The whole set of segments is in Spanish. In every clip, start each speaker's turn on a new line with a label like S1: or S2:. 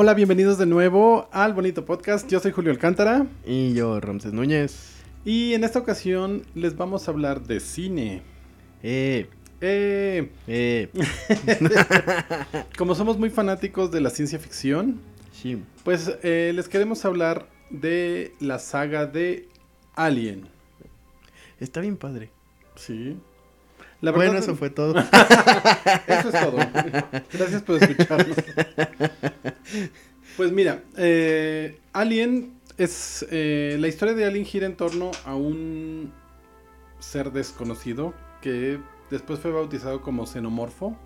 S1: Hola, bienvenidos de nuevo al bonito podcast. Yo soy Julio Alcántara.
S2: Y yo, Ramses Núñez.
S1: Y en esta ocasión les vamos a hablar de cine.
S2: Eh,
S1: Eh,
S2: eh.
S1: como somos muy fanáticos de la ciencia ficción,
S2: Sí.
S1: pues eh, les queremos hablar de la saga de Alien.
S2: Está bien padre.
S1: Sí. La
S2: bueno,
S1: verdad,
S2: eso fue todo.
S1: Eso es todo. Gracias por escucharnos. Pues mira, eh, Alien es. eh, la historia de Alien gira en torno a un ser desconocido que después fue bautizado como xenomorfo.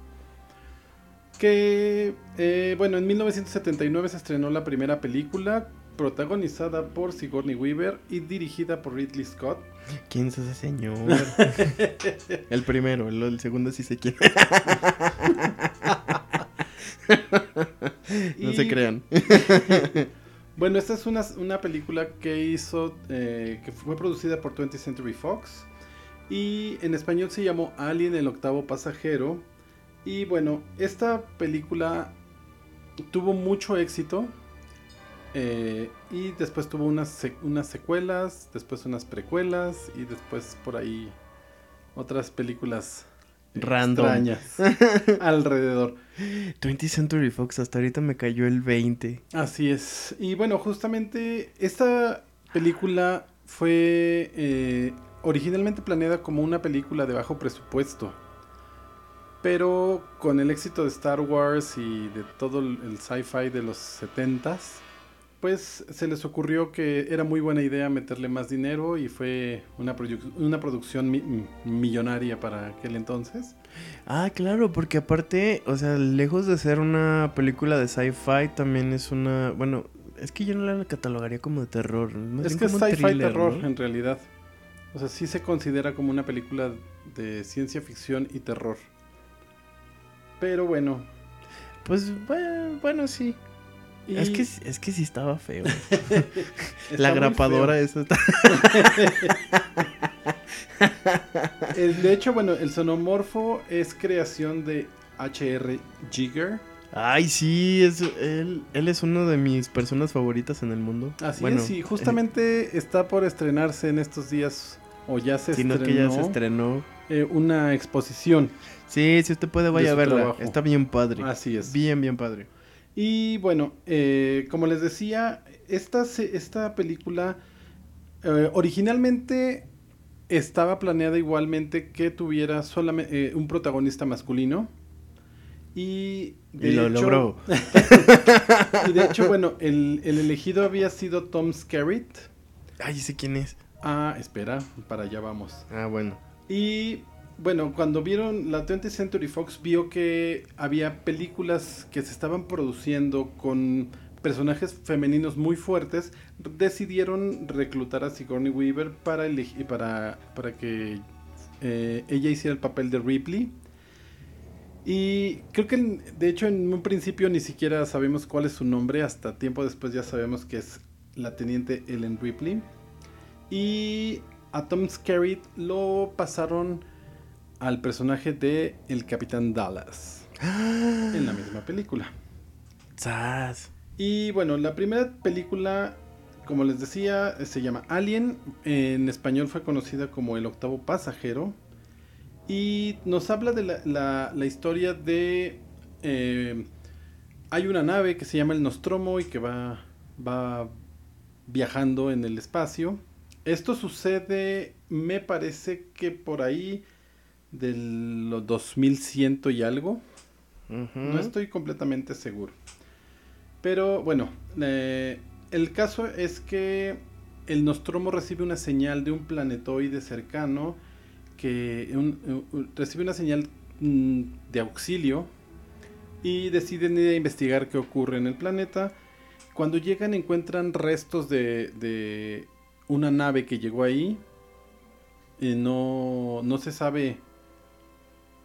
S1: Que, eh, bueno, en 1979 se estrenó la primera película protagonizada por Sigourney Weaver y dirigida por Ridley Scott.
S2: ¿Quién es ese señor? el primero, el, el segundo sí sé quién. no
S1: Y-
S2: se crean.
S1: Bueno, esta es una, una película que hizo, eh, que fue producida por 20th Century Fox y en español se llamó Alien el octavo pasajero. Y bueno, esta película tuvo mucho éxito eh, y después tuvo unas, unas secuelas, después unas precuelas y después por ahí otras películas
S2: Random.
S1: extrañas alrededor.
S2: 20th Century Fox, hasta ahorita me cayó el 20.
S1: Así es. Y bueno, justamente esta película fue eh, originalmente planeada como una película de bajo presupuesto. Pero con el éxito de Star Wars y de todo el el sci-fi de los 70s, pues se les ocurrió que era muy buena idea meterle más dinero y fue una, produ- una producción mi- millonaria para aquel entonces.
S2: Ah, claro, porque aparte, o sea, lejos de ser una película de sci-fi, también es una. Bueno, es que yo no la catalogaría como de terror.
S1: Es que es sci-fi terror
S2: ¿no?
S1: en realidad. O sea, sí se considera como una película de ciencia ficción y terror. Pero bueno.
S2: Pues bueno, bueno, sí.
S1: Y
S2: Es, que, es que sí estaba feo.
S1: está
S2: la grapadora
S1: feo.
S2: esa está...
S1: Eh, De hecho, bueno, el sonomorfo es creación de H.R. Giger.
S2: Ay, sí, es, él, él es uno de mis personas favoritas en el mundo.
S1: Así
S2: Bueno,
S1: es, y justamente está por estrenarse en estos días, o ya se
S2: eh,
S1: estrenó,
S2: que ya se estrenó.
S1: eh, una exposición.
S2: Sí, si usted puede, vaya a verla.
S1: trabajo.
S2: Está bien padre.
S1: Así es.
S2: Bien, bien padre.
S1: Y bueno, eh, como les decía, esta, esta película eh, originalmente estaba planeada igualmente que tuviera solamente un protagonista masculino. Y, de
S2: Y lo
S1: hecho-
S2: logró.
S1: y de hecho, bueno, el, el elegido había sido Tom Skerritt.
S2: Ay, sé quién es.
S1: Ah, espera, para allá vamos.
S2: Ah, bueno.
S1: Y bueno, cuando vieron la 20th Century Fox vio que había películas que se estaban produciendo con personajes femeninos muy fuertes, decidieron reclutar a Sigourney Weaver para, para, para que eh, ella hiciera el papel de Ripley. Y creo que de hecho en un principio ni siquiera sabemos cuál es su nombre, hasta tiempo después ya sabemos que es la teniente Ellen Ripley. Y a Tom Skerritt lo pasaron al personaje de el Capitán Dallas en la misma película.
S2: ¡Sas!
S1: Y bueno, la primera película, como les decía, se llama Alien. En español fue conocida como El octavo pasajero. Y nos habla de la, la- la historia de... eh, hay una nave que se llama el Nostromo y que va, va viajando en el espacio. Esto sucede, me parece que por ahí del 2100 y algo. No estoy completamente seguro. Pero bueno, eh, el caso es que el Nostromo recibe una señal de un planetoide cercano que un- un- recibe una señal mm, de auxilio y deciden ir a investigar qué ocurre en el planeta. Cuando llegan encuentran restos de, de una nave que llegó ahí. Y no, no se sabe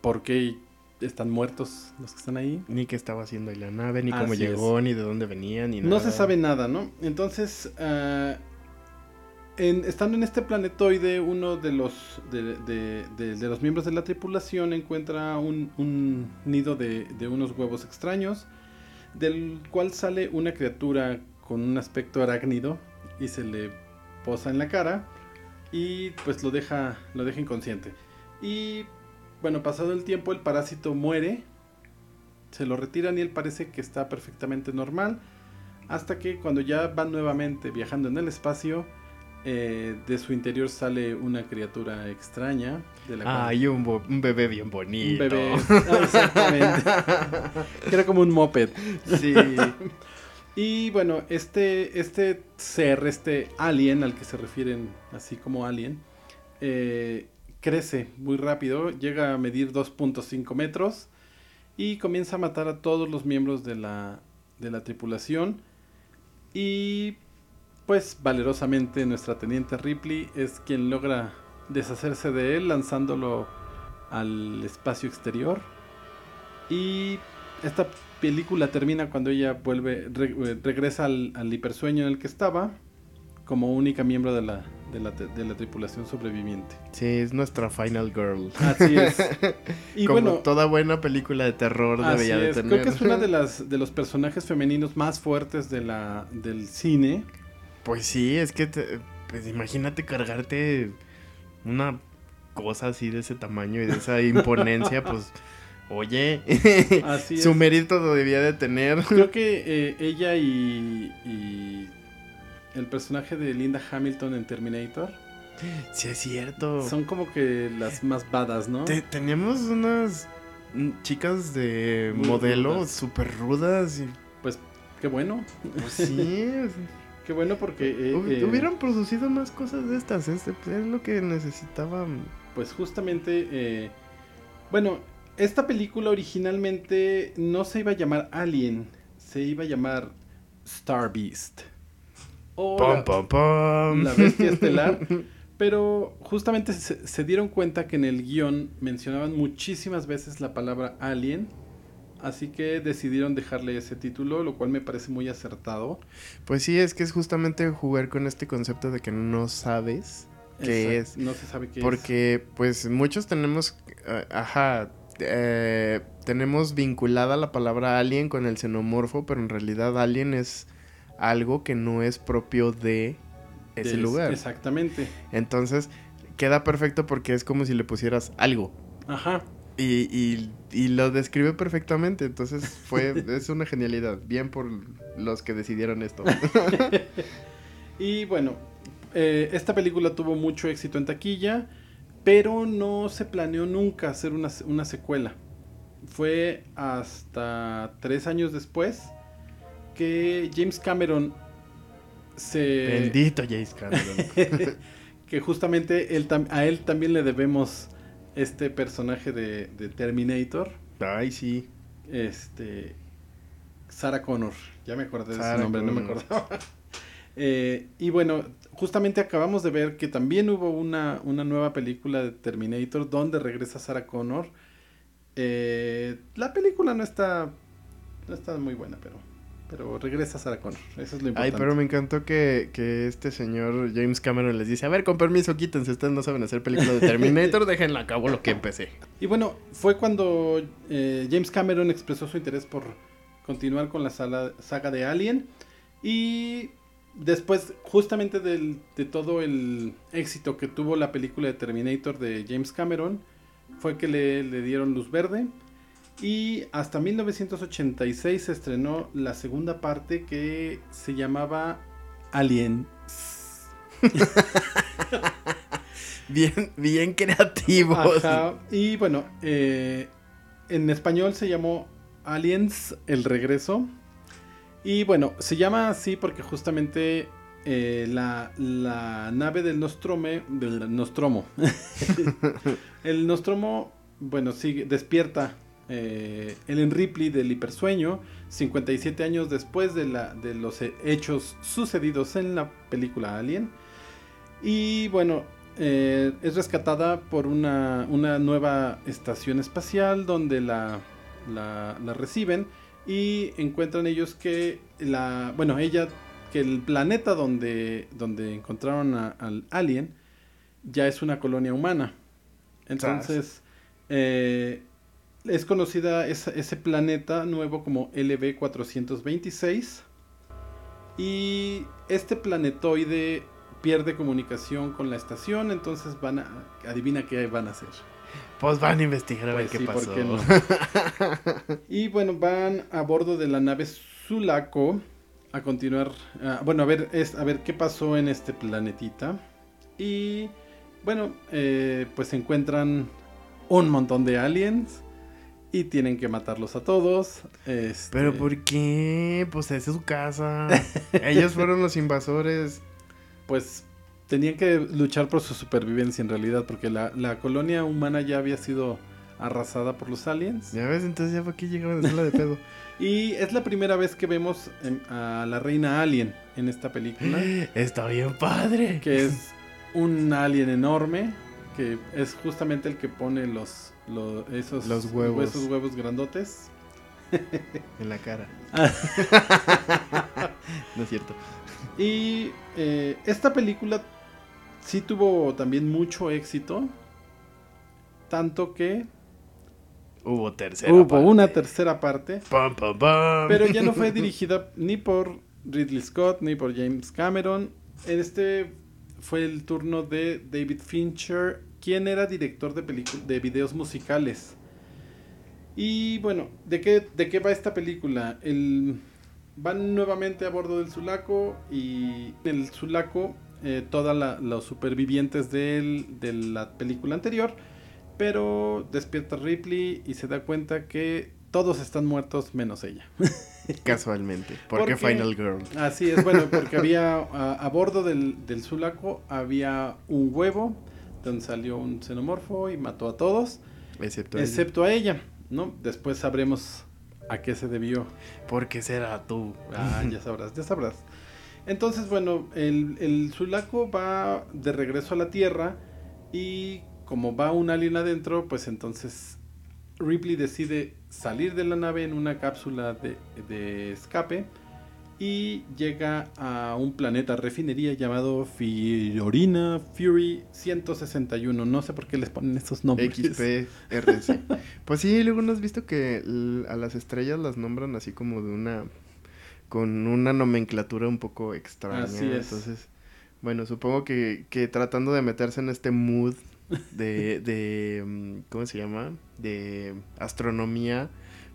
S1: por qué están muertos los que están ahí.
S2: Ni qué estaba haciendo ahí la nave, ni cómo
S1: Así
S2: llegó, ni de dónde venía, ni nada.
S1: No se sabe nada, ¿no? Entonces, ah, en- estando en este planetoide, uno de los, de, de- de- de los miembros de la tripulación encuentra un, un nido de, de unos huevos extraños. del cual sale una criatura con un aspecto arácnido y se le posa en la cara y pues lo deja, lo deja inconsciente. Y bueno, pasado el tiempo el parásito muere, se lo retiran y él parece que está perfectamente normal, hasta que cuando ya van nuevamente viajando en el espacio, eh, de su interior sale una criatura extraña. De
S2: la ah, y un, un, bebé bien bonito.
S1: Un bebé, ah, exactamente. Era como un moped.
S2: Sí.
S1: y bueno, este, este ser, este alien al que se refieren así como alien, eh, crece muy rápido, llega a medir 2.5 metros y comienza a matar a todos los miembros de la, de la tripulación. Y pues valerosamente nuestra teniente Ripley es quien logra deshacerse de él lanzándolo al espacio exterior. Y esta película termina cuando ella vuelve, regresa al, hipersueño en el que estaba como única miembro de la, de la, tripulación sobreviviente.
S2: Sí, es nuestra final girl.
S1: Así es.
S2: Y Como bueno, toda buena película de terror debería de tener.
S1: Creo que es una de las de los personajes femeninos más fuertes de la del cine.
S2: Pues sí, es que pues imagínate cargarte una cosa así de ese tamaño y de esa imponencia, pues oye, así su mérito lo debía de tener.
S1: Creo que eh, ella y, el personaje de Linda Hamilton en Terminator.
S2: Sí, es cierto.
S1: Son como que las más badas, ¿no?
S2: teníamos unas chicas de modelo súper rudas y...
S1: Pues qué bueno.
S2: Pues sí.
S1: Qué bueno porque... Eh,
S2: eh, hubieran producido más cosas de estas, es, lo que necesitaban.
S1: Pues justamente, eh, bueno, esta película originalmente no se iba a llamar Alien, se iba a llamar Star Beast.
S2: O la,
S1: la, bestia estelar. Pero justamente se, dieron cuenta que en el guion mencionaban muchísimas veces la palabra alien Así que decidieron dejarle ese título, lo cual me parece muy acertado.
S2: Pues sí, es que es justamente jugar con este concepto de que no sabes qué es.
S1: No se sabe qué
S2: es. Porque pues muchos tenemos, eh, ajá, eh, tenemos vinculada la palabra alien con el xenomorfo, pero en realidad alien es algo que no es propio de ese lugar.
S1: Exactamente.
S2: Entonces queda perfecto porque es como si le pusieras algo.
S1: Ajá.
S2: Y, y, lo describe perfectamente, entonces fue, es una genialidad, bien por los que decidieron esto.
S1: y bueno, eh, esta película tuvo mucho éxito en taquilla, pero no se planeó nunca hacer una, una secuela. Fue hasta tres años después que James Cameron se...
S2: Bendito James Cameron.
S1: que justamente él, a él también le debemos este personaje de, Terminator.
S2: Ay, sí.
S1: Este. Sarah Connor. Ya me acordé de su nombre, no me acordaba. Eh, y bueno, justamente acabamos de ver que también hubo una, una nueva película de Terminator donde regresa Sarah Connor. Eh, la película no está. No está muy buena, pero pero regresa Sarah Connor, eso es lo importante.
S2: Ay, pero me encantó que, este señor James Cameron les dice, a ver, con permiso, quítense, ustedes no saben hacer películas de Terminator, déjenla a cabo lo que empecé.
S1: Y bueno, fue cuando eh, James Cameron expresó su interés por continuar con la saga de Alien y después justamente de todo el éxito que tuvo la película de Terminator de James Cameron, fue que le, le dieron luz verde y hasta 1986 se estrenó la segunda parte que se llamaba Alien.
S2: bien, bien creativos.
S1: Y bueno, eh, en español se llamó Aliens El Regreso. Y bueno, se llama así porque justamente eh, la, nave del Nostrome, del Nostromo, el Nostromo, bueno, sigue, despierta eh, Ellen Ripley del hipersueño, 57 años después de, la, de los hechos sucedidos en la película Alien. Y bueno, eh, es rescatada por una, nueva estación espacial donde la, la, reciben y encuentran ellos que la, bueno, ella, que el planeta donde, donde encontraron al alien ya es una colonia humana. Entonces, eh, es conocida ese planeta nuevo como LB426. Y este planetoide pierde comunicación con la estación, entonces van a... Adivina qué van a hacer.
S2: Pues van a investigar a ver
S1: Pues
S2: qué
S1: sí, ¿por
S2: pasó.
S1: qué no? Y bueno, van a bordo de la nave Sulaco a continuar, ah, bueno, a ver, es, a ver qué pasó en este planetita. Y bueno, eh, pues encuentran un montón de aliens y tienen que matarlos a todos. este,
S2: Pero ¿por qué? Pues esa es su casa. Ellos fueron los invasores.
S1: Pues tenían que luchar por su supervivencia en realidad, porque la, la colonia humana ya había sido arrasada por los aliens.
S2: Ya ves, entonces ya para qué llegaron a hacerla de pedo.
S1: Y es la primera vez que vemos em, a la reina alien en esta película,
S2: Está bien padre.
S1: que es un alien enorme, que es justamente el que pone los, lo- esos
S2: Los huevos.
S1: esos huevos grandotes.
S2: En la cara. No es cierto.
S1: Y eh, esta película sí tuvo también mucho éxito, tanto que
S2: Hubo tercera.
S1: hubo
S2: parte.
S1: una tercera parte,
S2: Pam, pam, pam.
S1: pero ya no fue dirigida ni por Ridley Scott ni por James Cameron. En este fue el turno de David Fincher, quien era director de, de videos musicales. Y bueno, ¿de qué, ¿de qué va esta película? El, van nuevamente a bordo del Sulaco y en el Sulaco eh, todos los supervivientes de la película anterior, pero despierta Ripley y se da cuenta que todos están muertos menos ella.
S2: Casualmente. ¿Por qué
S1: Porque-
S2: Final Girl?
S1: Así es, bueno, porque había a, a bordo del, del Sulaco había un huevo donde salió un xenomorfo y mató a todos,
S2: Excepto ella.
S1: excepto a ella, ¿no? Después sabremos a qué se debió.
S2: ¿Por qué será tú?
S1: Ah, ya sabrás, ya sabrás. Entonces, bueno, el, el Sulaco va de regreso a la Tierra y como va un alien adentro, pues entonces Ripley decide salir de la nave en una cápsula de, de escape y llega a un planeta refinería llamado Fiorina Fury 161. No sé por qué les ponen estos nombres.
S2: XPRC. pues sí, luego no has visto que a las estrellas las nombran así como de una. con una nomenclatura un poco extraña.
S1: Así es.
S2: Entonces, bueno, supongo que, que tratando de meterse en este mood de, de. mm, ¿Cómo se llama? De astronomía,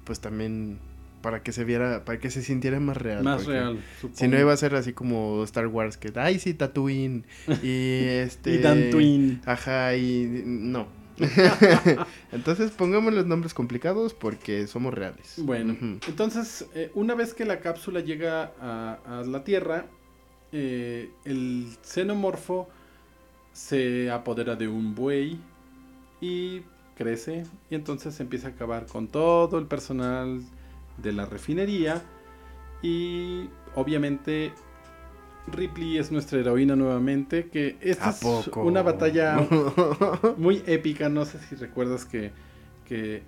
S2: pues también. Para que se viera, para que se sintiera más real.
S1: Más real.
S2: Si no
S1: supongo.
S2: iba a ser así como Star Wars, que, ay, sí, Tatooine. Y este.
S1: Y Dan Twin.
S2: Ajá, y no. Entonces pongamos los nombres complicados porque somos reales.
S1: Bueno, entonces, eh, una vez que la cápsula llega a, a la Tierra, eh, el xenomorfo se apodera de un buey y crece y entonces empieza a acabar con todo el personal de la refinería y obviamente Ripley es nuestra heroína nuevamente que esta
S2: ¿A
S1: es
S2: poco?
S1: una batalla muy épica. No sé si recuerdas que, que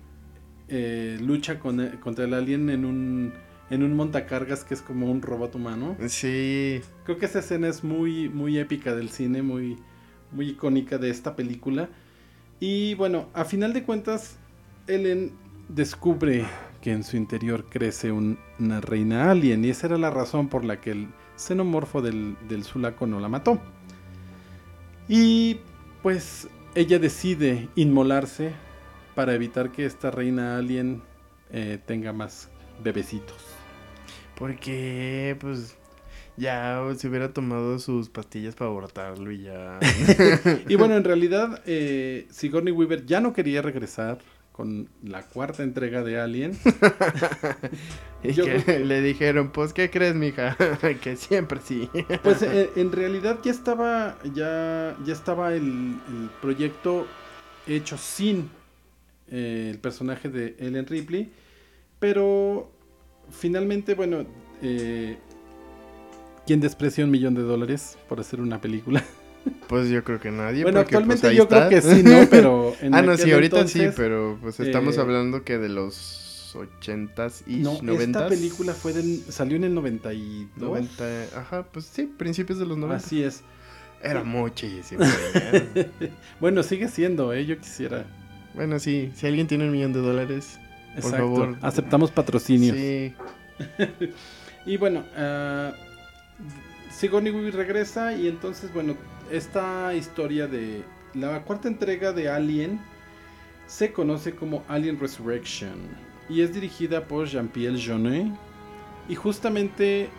S1: eh, lucha con, contra el alien en un, en un montacargas que es como un robot humano.
S2: sí.
S1: Creo que esa escena es muy, muy épica del cine, muy, muy icónica de esta película. Y bueno, a final de cuentas, Ellen descubre que en su interior crece un- una reina alien. Y esa era la razón por la que el xenomorfo del, del Sulaco no la mató. Y pues ella decide inmolarse para evitar que esta reina alien eh, tenga más bebecitos.
S2: Porque, pues, ya se hubiera tomado sus pastillas para abortarlo y ya.
S1: Y bueno, en realidad, eh, Sigourney Weaver ya no quería regresar con la cuarta entrega de Alien.
S2: y
S1: Yo
S2: que le dijeron, pues, ¿qué crees, mija? que siempre sí.
S1: Pues eh, en realidad ya estaba, ya, ya estaba el, el proyecto hecho sin eh, el personaje de Ellen Ripley. Pero finalmente, bueno, eh, ¿quién desprecia un millón de dólares por hacer una película?
S2: Pues yo creo que nadie.
S1: bueno,
S2: porque, pues,
S1: actualmente yo creo que sí, ¿no? Pero en
S2: ah, no, sí, ahorita sí, pero pues estamos
S1: eh,
S2: hablando que de los ochentas y
S1: No,
S2: noventas.
S1: esta película fue del, salió en el 92.
S2: 90, ajá, pues sí, principios de los 90.
S1: Así es.
S2: Era muchísimo.
S1: Bueno, sigue siendo, ¿eh? Yo quisiera
S2: Bueno, sí, si alguien tiene un millón de dólares, por favor.
S1: Aceptamos patrocinios.
S2: Sí.
S1: y bueno, uh, Sigourney Weaver regresa y entonces, bueno, esta historia de la cuarta entrega de Alien se conoce como Alien Resurrection y es dirigida por Jean-Pierre Jeunet. Y justamente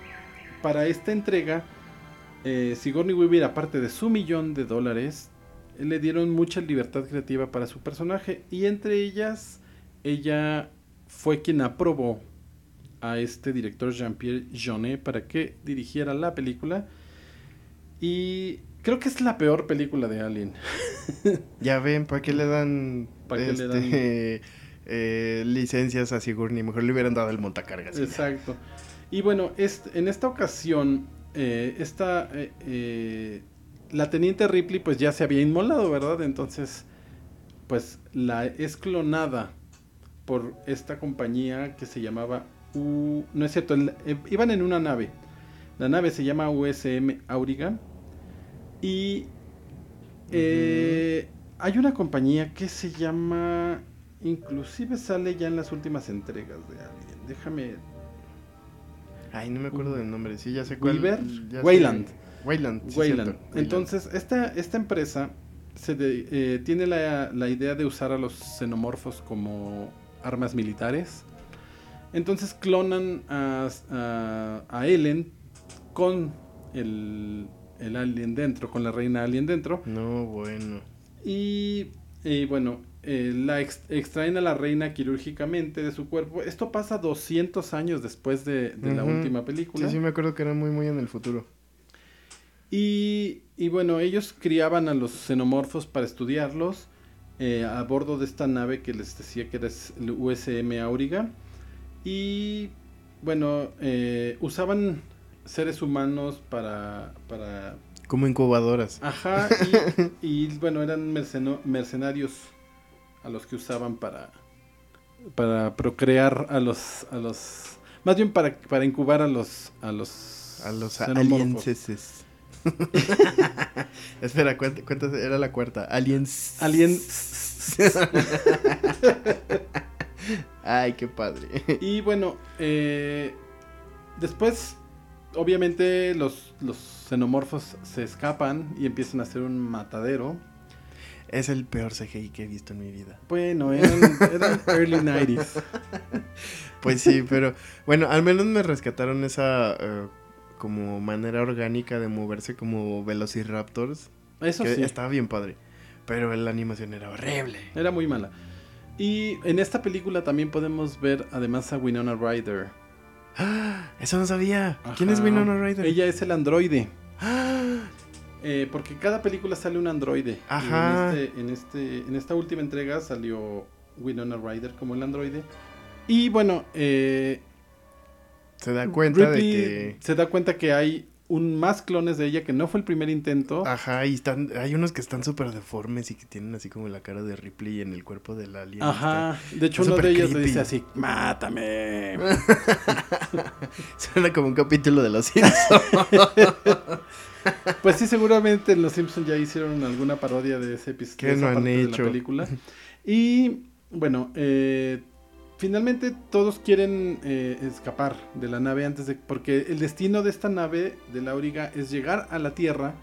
S1: para esta entrega, eh, Sigourney Weaver, aparte de su millón de dólares, le dieron mucha libertad creativa para su personaje y entre ellas ella fue quien aprobó a este director Jean-Pierre Jeunet para que dirigiera la película y creo que es la peor película de Alien.
S2: ya ven, ¿para qué le dan, ¿Para qué le dan? Este, eh, licencias a Sigourney? Mejor le hubieran dado el montacargas.
S1: Exacto. Y bueno, en esta ocasión, eh, esta eh, la teniente Ripley pues ya se había inmolado, ¿verdad? Entonces, pues la es clonada por esta compañía que se llamaba U... No es cierto, eh, iban en una nave. La nave se llama USM Auriga. Y eh, hay una compañía que se llama... Inclusive sale ya en las últimas entregas de alguien. Déjame...
S2: Ay, no me acuerdo del nombre. Sí, ya sé cuál.
S1: Wayland.
S2: Wayland.
S1: Entonces, esta, esta empresa se eh, tiene la, idea de usar a los xenomorfos como armas militares. Entonces clonan a, a, Ellen con el, el, alien dentro, con la reina alien dentro.
S2: No, bueno.
S1: Y, bueno, eh, la extraen a la reina quirúrgicamente de su cuerpo. Esto pasa 200 años después de, la última película.
S2: Sí, sí, me acuerdo que era muy, muy en el futuro.
S1: Y, bueno, ellos criaban a los xenomorfos para estudiarlos eh, a bordo de esta nave que les decía que era el USM Auriga. Y bueno, eh, usaban seres humanos para, para...
S2: Como incubadoras.
S1: Ajá, y, bueno, eran mercenarios a los que usaban para, para procrear a los, a los... Más bien para, para incubar a los... A los,
S2: a los alienses. Espera, ¿cuántas era la cuarta? Aliens.
S1: Aliens.
S2: Ay, qué padre.
S1: Y bueno, eh, después, obviamente, los, los xenomorfos se escapan y empiezan a hacer un matadero.
S2: Es el peor CGI que he visto en mi vida.
S1: Bueno, eran, early 90s.
S2: Pues sí, pero bueno, al menos me rescataron esa eh, como manera orgánica de moverse como Velociraptors.
S1: Eso sí.
S2: Estaba bien padre. Pero la animación era horrible.
S1: Era muy mala. Y en esta película también podemos ver además a Winona Ryder.
S2: ¡Ah! Eso no sabía. ¿Quién es Winona Ryder?
S1: Ella es el androide. ¡Ah! Eh, porque cada película sale un androide.
S2: Ajá.
S1: En, este, en, este, en esta última entrega salió Winona Ryder como el androide. Y bueno, eh,
S2: se da cuenta de que.
S1: Se da cuenta que hay un más clones de ella que no fue el primer intento.
S2: Ajá, y están, hay unos que están súper deformes y que tienen así como la cara de Ripley en el cuerpo del alien.
S1: Ajá, de hecho uno de ellos le dice así, mátame.
S2: Suena como un capítulo de Los Simpsons.
S1: pues sí, seguramente en Los Simpsons ya hicieron alguna parodia de ese episodio.
S2: Que no han hecho.
S1: De la película. Y bueno, eh, finalmente todos quieren eh, escapar de la nave antes de... Porque el destino de esta nave de la Auriga es llegar a la Tierra,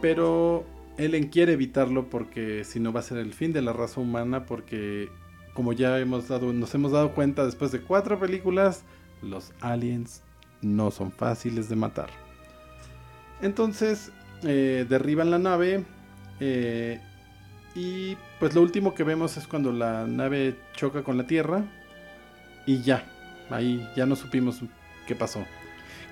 S1: pero Ellen quiere evitarlo porque si no va a ser el fin de la raza humana porque como ya hemos dado, nos hemos dado cuenta después de cuatro películas, los aliens no son fáciles de matar. Entonces eh, derriban la nave eh, y pues lo último que vemos es cuando la nave choca con la Tierra y ya, ahí ya no supimos qué pasó.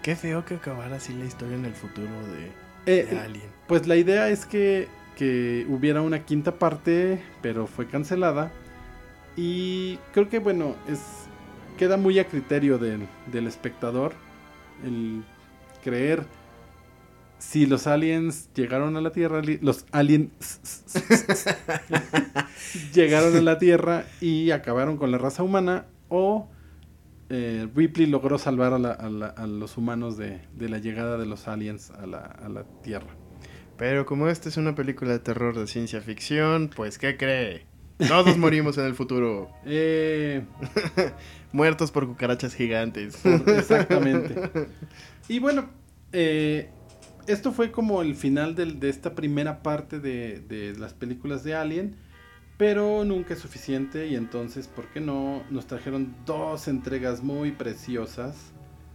S2: Qué feo que acabara así la historia en el futuro de, eh, Alien.
S1: Pues la idea es que, que hubiera una quinta parte, pero fue cancelada. Y creo que bueno, es queda muy a criterio del, del espectador el creer si los aliens llegaron a la Tierra, los aliens llegaron a la Tierra y acabaron con la raza humana, o eh, Ripley logró salvar a, los humanos de, la llegada de los aliens a la, Tierra.
S2: Pero como esta es una película de terror de ciencia ficción, pues ¿qué cree? Todos morimos en el futuro.
S1: Eh,
S2: Muertos por cucarachas gigantes.
S1: por- exactamente. Y bueno, eh, esto fue como el final del- de esta primera parte de, de las películas de Alien. Pero nunca es suficiente y entonces, ¿por qué no? Nos trajeron dos entregas muy preciosas.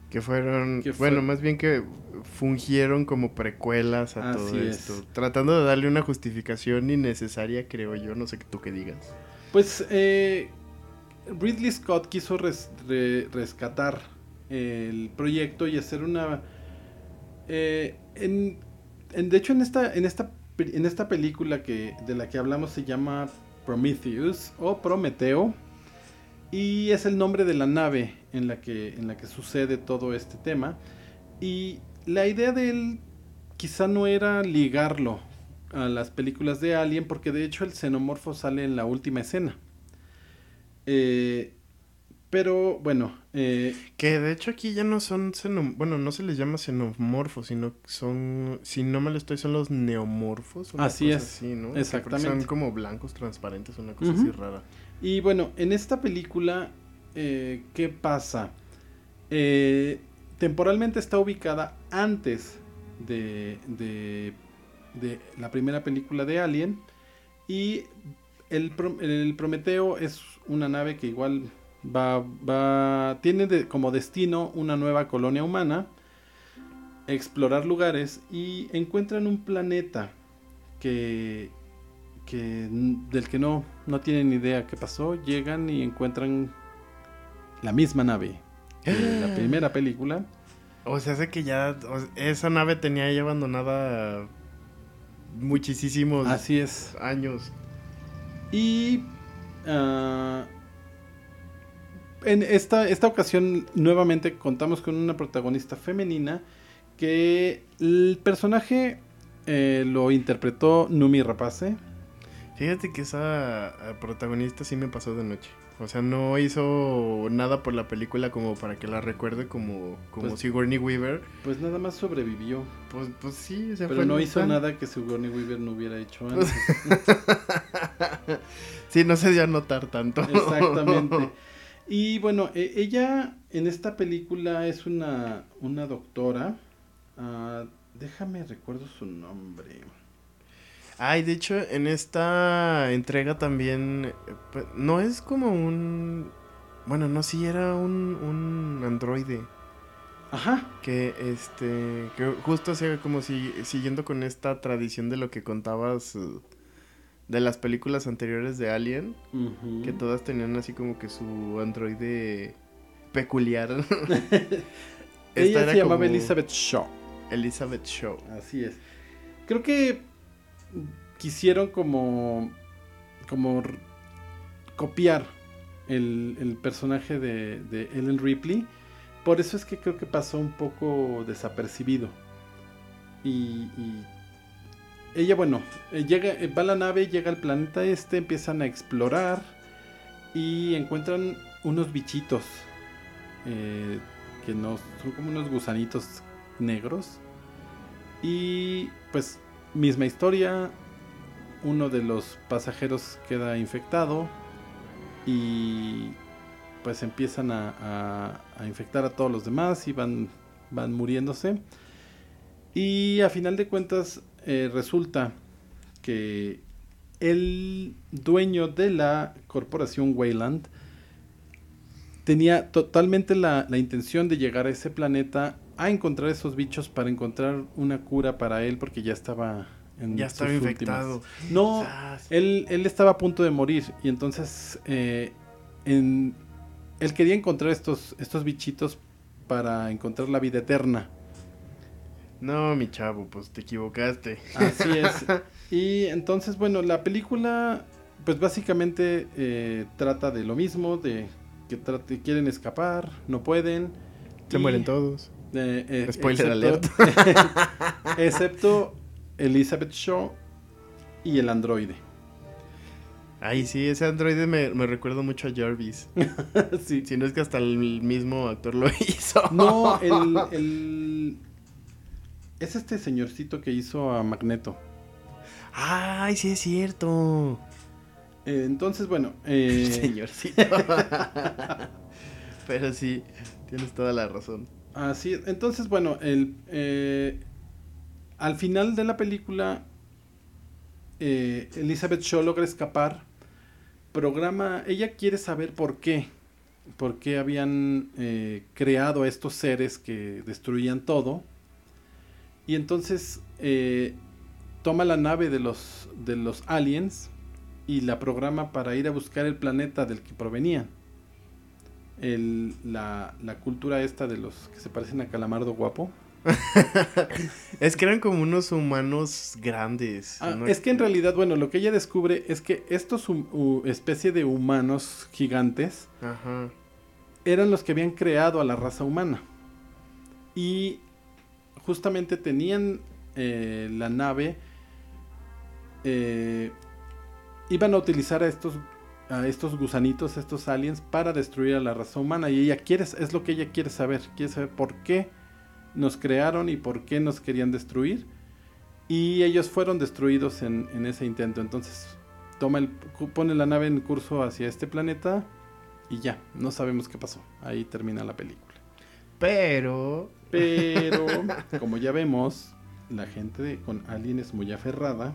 S2: Que fueron,
S1: Que fue-
S2: bueno, más bien que fungieron como precuelas a
S1: Así
S2: todo
S1: es.
S2: esto. Tratando de darle una justificación innecesaria, creo yo. No sé qué tú qué digas.
S1: Pues eh, Ridley Scott quiso res- re- rescatar el proyecto y hacer una... eh, en, en- de hecho, en esta, en, esta, en esta película que, de la que hablamos se llama Prometheus o Prometeo y es el nombre de la nave en la que, en la que sucede todo este tema. Y la idea de él quizá no era ligarlo a las películas de Alien, porque de hecho el xenomorfo sale en la última escena. Eh, pero bueno, eh,
S2: Que de hecho aquí ya no son xenom... Bueno, no se les llama xenomorfos, sino que son... Si no me lo estoy, son los neomorfos. una
S1: Así
S2: cosa
S1: es,
S2: así, ¿no?
S1: Exactamente.
S2: Son como blancos, transparentes, una cosa así rara.
S1: y bueno, en esta película, eh, ¿qué pasa? Eh, temporalmente está ubicada antes de, de, de la primera película de Alien. Y el, el Prometeo es una nave que igual va, va tiene de- como destino una nueva colonia humana, explorar lugares y encuentran un planeta que, que del que no, no tienen idea qué pasó. Llegan y encuentran la misma nave de la primera película.
S2: O sea, hace que ya... o sea, esa nave tenía ya abandonada muchísimos
S1: Así es.
S2: años.
S1: Y ah, en esta, esta ocasión nuevamente contamos con una protagonista femenina que el personaje eh, lo interpretó Numi Rapace.
S2: Fíjate que esa eh, protagonista sí me pasó de noche. O sea, no hizo nada por la película como para que la recuerde como, como
S1: Pues-
S2: Sigourney Weaver.
S1: Pues nada más sobrevivió.
S2: Pues, pues sí, o sea,
S1: Pero
S2: fue
S1: no hizo nada que Sigourney Weaver no hubiera hecho antes.
S2: sí, no se dio a notar tanto.
S1: Exactamente. Y bueno, e- ella en esta película es una, una doctora. Ah, déjame recuerdo su nombre.
S2: Ay, de hecho, en esta entrega también. eh, pues, No es como un. Bueno, no, sí era un, un androide.
S1: Ajá.
S2: Que este. Que justo hacía como si. Siguiendo con esta tradición de lo que contabas. De las películas anteriores de Alien. Que todas tenían así como que su androide peculiar.
S1: Ella se llamaba
S2: como
S1: Elizabeth Shaw.
S2: Elizabeth Shaw.
S1: Así es. Creo que quisieron como. como copiar el, el personaje de, de Ellen Ripley. Por eso es que creo que pasó un poco desapercibido. Y, y ella, bueno, eh, llega, eh, va a la nave, llega al planeta este, empiezan a explorar y encuentran unos bichitos eh, que no son como unos gusanitos negros. Y pues misma historia, uno de los pasajeros queda infectado y pues empiezan a, a- a infectar a todos los demás y van, van muriéndose. Y a final de cuentas eh, resulta que el dueño de la corporación Wayland tenía totalmente la, la intención de llegar a ese planeta a encontrar esos bichos para encontrar una cura para él porque ya estaba en
S2: Ya estaba
S1: sus
S2: infectado.
S1: últimas. No, él, él estaba a punto de morir y entonces eh, en- él quería encontrar estos, estos bichitos para encontrar la vida eterna.
S2: No, mi chavo, pues te equivocaste.
S1: Así es. Y entonces, bueno, la película, pues básicamente eh, trata de lo mismo, de que trate- quieren escapar, no pueden.
S2: Se
S1: y,
S2: mueren todos.
S1: eh, eh,
S2: Spoiler
S1: excepto- excepto Elizabeth Shaw y el androide.
S2: Ay, sí, ese androide me, me recuerda mucho a Jarvis.
S1: Sí.
S2: Si no es que hasta el mismo actor lo hizo.
S1: No, el, el- Es este señorcito que hizo a Magneto.
S2: Ay, sí es cierto.
S1: Eh, entonces, bueno. Eh...
S2: Señorcito. Pero sí, tienes toda la razón.
S1: Así, entonces, bueno, el, eh, al final de la película, eh, Elizabeth Shaw logra escapar. Programa, ella quiere saber por qué. Por qué habían eh, creado a estos seres que destruían todo. Y entonces eh, toma la nave de los, de los aliens y la programa para ir a buscar el planeta del que provenían. El, la, la cultura esta de los que se parecen a Calamardo guapo.
S2: es que eran como unos humanos grandes.
S1: Ah,
S2: ¿no?
S1: Es que en realidad, bueno, lo que ella descubre es que estos hum- u- especie de humanos gigantes
S2: Ajá.
S1: eran los que habían creado a la raza humana. Y justamente tenían eh, la nave. eh, iban a utilizar a estos, a estos gusanitos, a estos aliens, para destruir a la raza humana. Y ella quiere, es lo que ella quiere saber. Quiere saber por qué nos crearon y por qué nos querían destruir. Y ellos fueron destruidos en, ese intento. Entonces pone la nave en curso hacia este planeta. Y ya, no sabemos qué pasó. Ahí termina la película.
S2: Pero.
S1: Pero, como ya vemos, la gente de- con Alien es muy aferrada.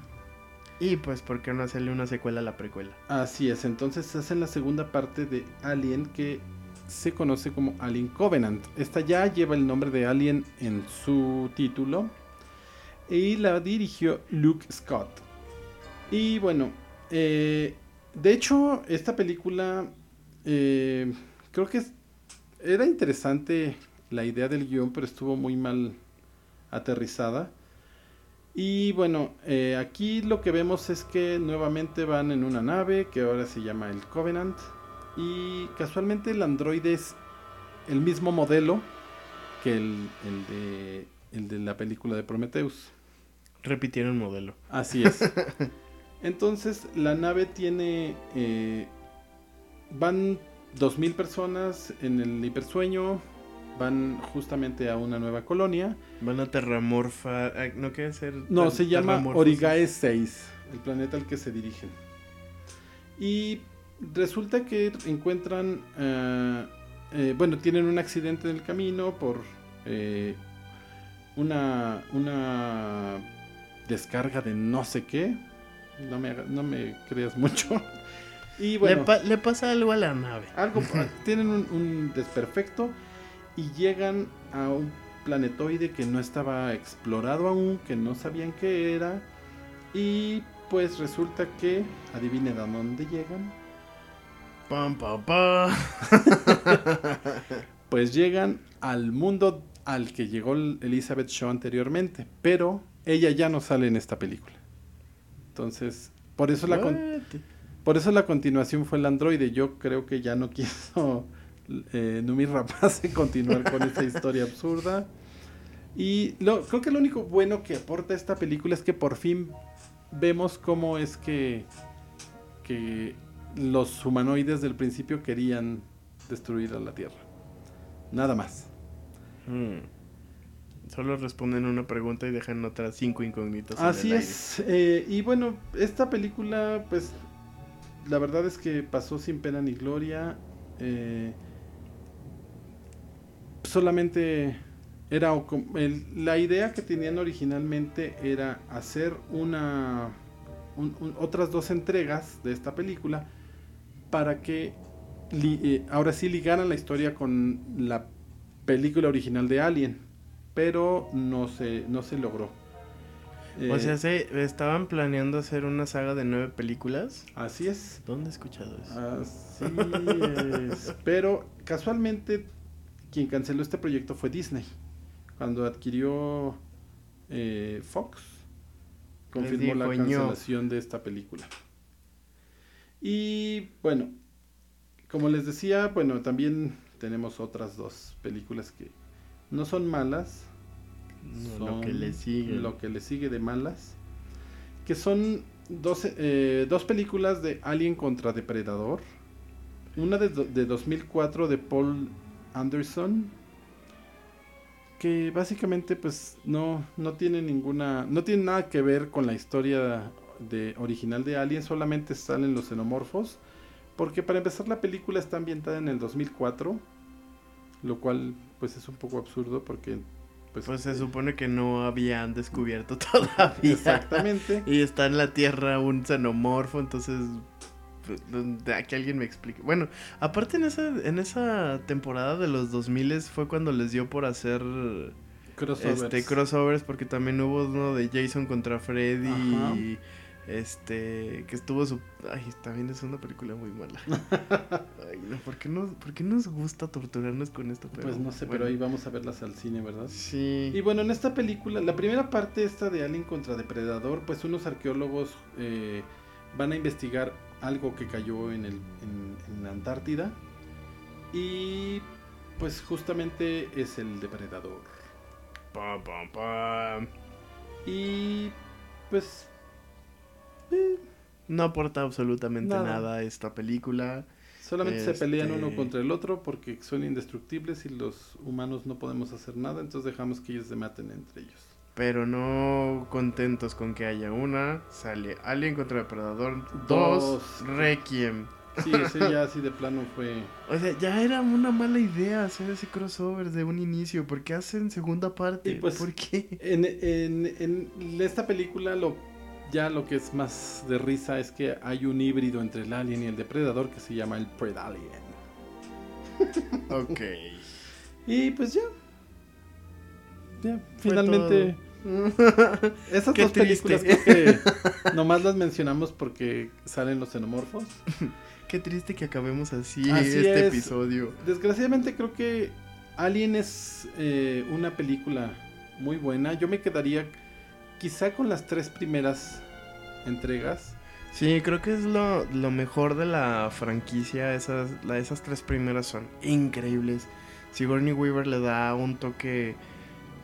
S2: Y pues, ¿por qué no hacerle una secuela a la precuela?
S1: Así es, entonces hacen la segunda parte de Alien que se conoce como Alien Covenant. Esta ya lleva el nombre de Alien en su título. Y la dirigió Luke Scott. Y bueno, eh, de hecho, esta película eh, creo que era interesante la idea del guion, pero estuvo muy mal aterrizada. Y bueno, eh, aquí lo que vemos es que nuevamente van en una nave que ahora se llama el Covenant. Y casualmente el androide es el mismo modelo que el, el de, el de la película de Prometheus.
S2: Repitieron modelo.
S1: Así es. Entonces la nave tiene... eh, van 2.000 personas en el hipersueño. Van justamente a una nueva colonia.
S2: Van a terramorfa. ¿No quiere ser?
S1: No, se llama? Origae 6, el planeta al que se dirigen. Y resulta que encuentran, eh, bueno, tienen un accidente en el camino por eh, una, una descarga de no sé qué. No me, haga- no me creas mucho. Y bueno,
S2: Le, pa- le pasa algo a la nave.
S1: algo, tienen un, un desperfecto y llegan a un planetoide que no estaba explorado aún, que no sabían qué era. Y pues resulta que, adivinen a dónde llegan.
S2: Pam, pam, pam.
S1: Pues llegan al mundo al que llegó Elizabeth Shaw anteriormente, pero ella ya no sale en esta película. Entonces, por eso la, por eso la continuación fue el androide. Yo creo que ya no quiso eh, Numi Rapace continuar con esta historia absurda. Y lo, creo que lo único bueno que aporta esta película es que por fin vemos cómo es que, que los humanoides del principio querían destruir a la Tierra. Nada más.
S2: Hmm. Solo responden una pregunta y dejan otras cinco incógnitas. en
S1: Así
S2: aire.
S1: es. eh, y bueno, esta película, pues, la verdad es que pasó sin pena ni gloria. eh, solamente era el- la idea que tenían originalmente era hacer una un- un- otras dos entregas de esta película para que li- eh, ahora sí ligaran la historia con la película original de Alien, pero no se no se logró.
S2: O
S1: Eh,
S2: sea, se estaban planeando hacer una saga de nueve películas.
S1: Así es.
S2: ¿Dónde he escuchado eso?
S1: Así es. Pero casualmente quien canceló este proyecto fue Disney. Cuando adquirió eh, Fox, confirmó la cancelación de esta película. Y bueno, como les decía, bueno, también tenemos otras dos películas que no son malas.
S2: No, lo
S1: son
S2: que le sigue.
S1: Lo que le sigue de malas. Que son dos, eh, dos películas de Alien contra Depredador. Una de, de 2004 de Paul Anderson. Que básicamente pues no, no tiene ninguna... No tiene nada que ver con la historia de original de Alien solamente salen los xenomorfos. Porque para empezar la película está ambientada en el 2004. Lo cual pues es un poco absurdo porque...
S2: Pues, pues se supone que no habían descubierto todavía.
S1: Exactamente.
S2: y está en la Tierra un xenomorfo, entonces pues, que alguien me explique. Bueno, aparte en esa, en esa temporada de los 2000 fue cuando les dio por hacer crossovers, este, crossovers porque también hubo uno de Jason contra Freddy este que estuvo su ay también es una película muy mala. Ay, no, ¿por, qué nos, ¿por qué nos gusta torturarnos con esto?
S1: pues no sé pero ahí vamos a verlas al cine verdad
S2: sí.
S1: Y bueno en esta película la primera parte esta de Alien contra Depredador pues unos arqueólogos eh, van a investigar algo que cayó en, el, en, la Antártida. Y pues justamente es el depredador. Y pues...
S2: Eh, no aporta absolutamente nada. esta película.
S1: Solamente se pelean uno este contra el otro porque son indestructibles y los humanos no podemos hacer nada, entonces dejamos que ellos se maten entre ellos
S2: pero no contentos con que haya una, sale Alien contra Depredador, dos, Requiem.
S1: Sí, ese ya así de plano fue.
S2: O sea, ya era una mala idea hacer ese crossover de un inicio. ¿Por qué hacen segunda parte?
S1: pues,
S2: ¿Por qué?
S1: En, en, en, esta película, lo ya lo que es más de risa es que hay un híbrido entre el Alien y el Depredador que se llama el Predalien.
S2: ok.
S1: y pues ya. Finalmente Esas dos películas que nomás las mencionamos porque salen los xenomorfos.
S2: Qué triste que acabemos así, este episodio.
S1: Desgraciadamente creo que Alien es eh, una película muy buena. Yo me quedaría quizá con las tres primeras entregas.
S2: Sí, creo que es lo, mejor de la franquicia. Esas, esas tres primeras son increíbles. Sigourney Weaver le da un toque,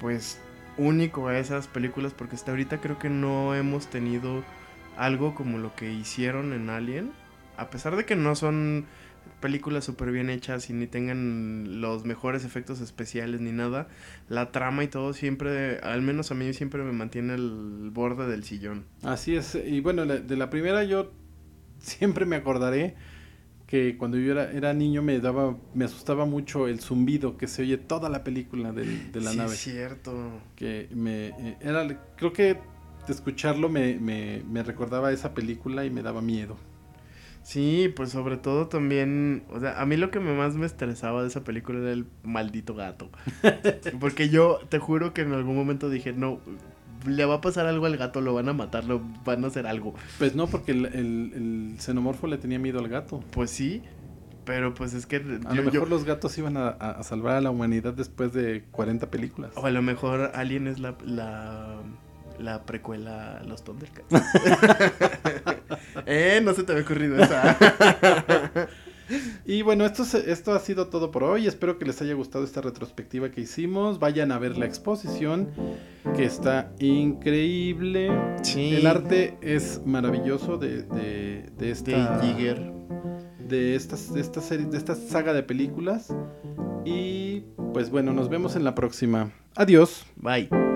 S2: pues, único a esas películas porque hasta ahorita creo que no hemos tenido algo como lo que hicieron en Alien. A pesar de que no son películas súper bien hechas y ni tengan los mejores efectos especiales ni nada, la trama y todo siempre, al menos a mí siempre me mantiene el borde del sillón.
S1: Así es, y bueno, de la primera yo siempre me acordaré que cuando yo era, era niño me daba, me asustaba mucho el zumbido que se oye toda la película de, la nave.
S2: Es cierto.
S1: Que me eh, era, creo que de escucharlo me, me, me recordaba esa película y me daba miedo.
S2: Sí, pues sobre todo también, o sea, a mí lo que más me estresaba de esa película era el maldito gato. Porque yo te juro que en algún momento dije, no, le va a pasar algo al gato, lo van a matar, lo van a hacer algo.
S1: Pues no, porque el, xenomorfo le tenía miedo al gato.
S2: Pues sí, pero pues es que...
S1: A lo mejor los gatos iban a, salvar a la humanidad después de 40 películas.
S2: O a lo mejor Alien es la, la, precuela a los Thundercats. eh, no se te había ocurrido esa.
S1: Y bueno, esto, esto ha sido todo por hoy. Espero que les haya gustado esta retrospectiva que hicimos. Vayan a ver la exposición, que está increíble. El arte es maravilloso de, de, de esta.
S2: De
S1: De esta, de esta serie, de esta saga de películas. Y pues bueno, nos vemos en la próxima. Adiós.
S2: Bye.